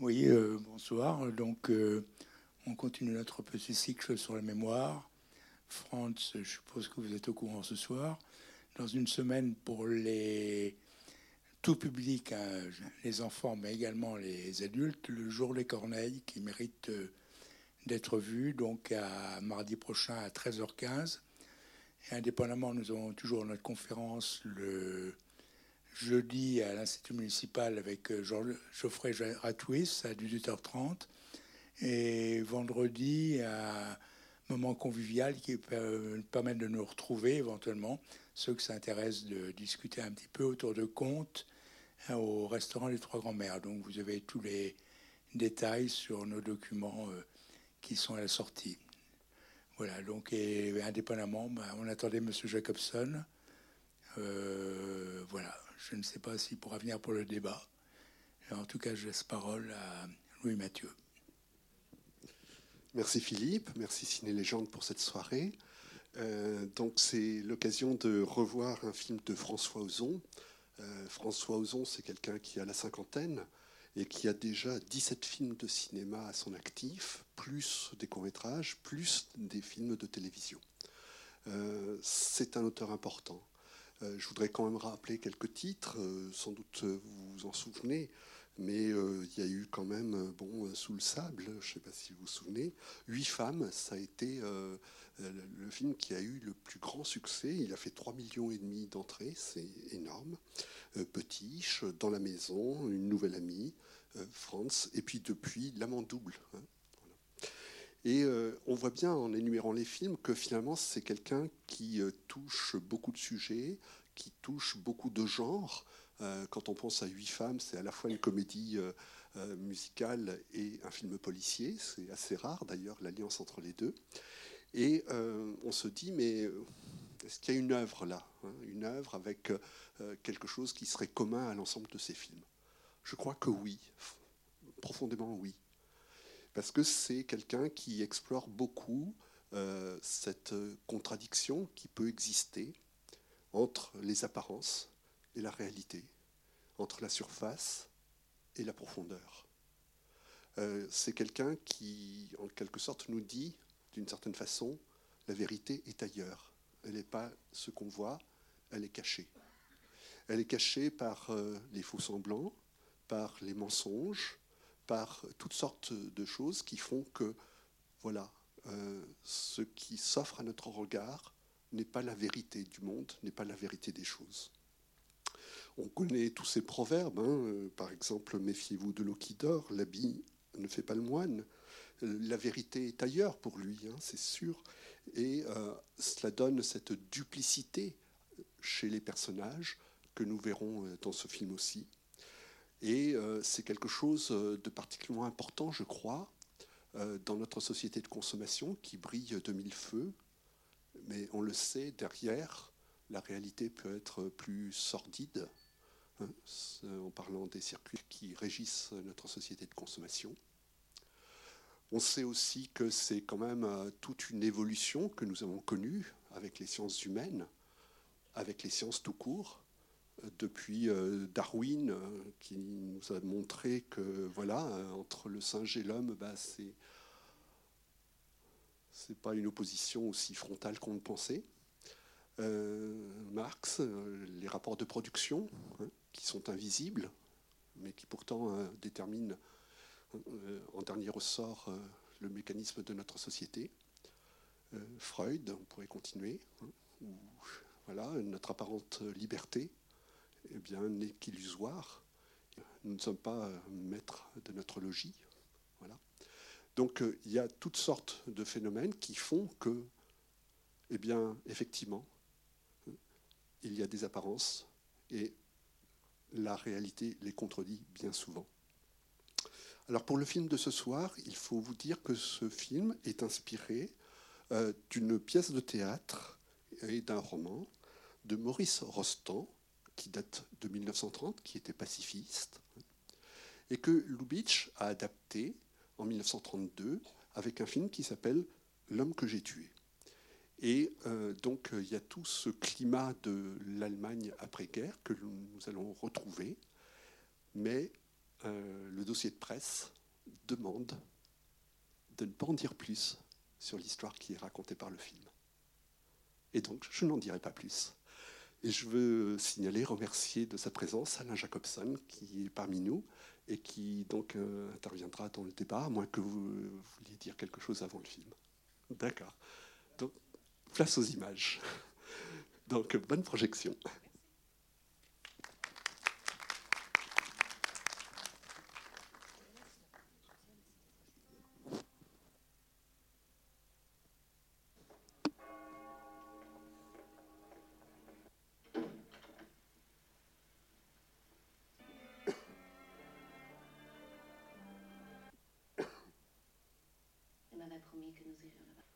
Oui, euh, bonsoir. Donc, euh, on continue notre petit cycle sur la mémoire. Franz, je suppose que vous êtes au courant ce soir. Dans une semaine pour les tout public, hein, les enfants, mais également les adultes, le jour des corneilles qui mérite euh, d'être vu, donc à mardi prochain à 13h15. Et indépendamment, nous avons toujours notre conférence le jeudi à l'Institut municipal avec euh, Geoffrey Ratouis à 18h30 et vendredi à moment convivial qui permettre de nous retrouver éventuellement, ceux qui s'intéressent de discuter un petit peu autour de comptes hein, au restaurant des Trois Grands-Mères. Donc vous avez tous les détails sur nos documents euh, qui sont à la sortie. Voilà, donc et indépendamment, ben, on attendait M. Jacobson. Euh, voilà, je ne sais pas s'il pourra venir pour le débat. En tout cas, je laisse parole à Louis Mathieu. Merci Philippe, merci Ciné Légende pour cette soirée. Euh, donc c'est l'occasion de revoir un film de François Ozon. Euh, François Ozon, c'est quelqu'un qui a la cinquantaine et qui a déjà 17 films de cinéma à son actif, plus des courts-métrages, plus des films de télévision. Euh, c'est un auteur important. Je voudrais quand même rappeler quelques titres, sans doute vous vous en souvenez mais euh, il y a eu quand même, euh, bon, euh, Sous le sable, je ne sais pas si vous vous souvenez, Huit femmes, ça a été le film qui a eu le plus grand succès. Il a fait 3 millions et demi d'entrées, c'est énorme. Petiche, Dans la maison, Une nouvelle amie, France, et puis depuis, L'amant double. Hein, et on voit bien en énumérant les films que finalement c'est quelqu'un qui touche beaucoup de sujets, qui touche beaucoup de genres. Euh, quand on pense à Huit femmes, c'est à la fois une comédie euh, euh, musicale et un film policier. C'est assez rare d'ailleurs l'alliance entre les deux. Et on se dit, mais est-ce qu'il y a une œuvre là hein, Une œuvre avec quelque chose qui serait commun à l'ensemble de ces films? Je crois que oui, profondément oui. Parce que c'est quelqu'un qui explore beaucoup cette contradiction qui peut exister entre les apparences et la réalité, entre la surface et la profondeur. Euh, c'est quelqu'un qui, en quelque sorte, nous dit, d'une certaine façon, la vérité est ailleurs. Elle n'est pas ce qu'on voit, elle est cachée. Elle est cachée par euh, les faux semblants, par les mensonges, par toutes sortes de choses qui font que, voilà, euh, ce qui s'offre à notre regard n'est pas la vérité du monde, n'est pas la vérité des choses. On connaît tous ces proverbes, hein. euh, par exemple, méfiez-vous de l'eau qui dort, l'habit ne fait pas le moine. La vérité est ailleurs pour lui, hein, c'est sûr. Et euh, cela donne cette duplicité chez les personnages que nous verrons dans ce film aussi. Et c'est quelque chose de particulièrement important, je crois, dans notre société de consommation qui brille de mille feux. Mais on le sait, derrière, la réalité peut être plus sordide, hein, en parlant des circuits qui régissent notre société de consommation. On sait aussi que c'est quand même euh, toute une évolution que nous avons connue avec les sciences humaines, avec les sciences tout court, euh, depuis euh, Darwin qui nous a montré que voilà entre le singe et l'homme, bah, c'est c'est pas une opposition aussi frontale qu'on le pensait. Euh, Marx, euh, les rapports de production, hein, qui sont invisibles, mais qui pourtant euh, déterminent en dernier ressort le mécanisme de notre société. Freud, on pourrait continuer, hein, voilà, notre apparente liberté eh bien, n'est qu'illusoire. Nous ne sommes pas maîtres de notre logis. Voilà. Donc il y a toutes sortes de phénomènes qui font que, eh bien, effectivement, il y a des apparences et la réalité les contredit bien souvent. Alors pour le film de ce soir, il faut vous dire que ce film est inspiré euh, d'une pièce de théâtre et d'un roman de Maurice Rostand, qui date de 1930, qui était pacifiste, et que Lubitsch a adapté en 1932 avec un film qui s'appelle L'homme que j'ai tué. Et euh, donc euh, il y a tout ce climat de l'Allemagne après-guerre que nous allons retrouver, mais euh, le dossier de presse demande de ne pas en dire plus sur l'histoire qui est racontée par le film. Et donc, je n'en dirai pas plus. Et je veux signaler, remercier de sa présence Alain Jacobson, qui est parmi nous et qui donc euh, interviendra dans le débat, à moins que vous, vous vouliez dire quelque chose avant le film. D'accord. Donc, place aux images. Donc, bonne projection. Elle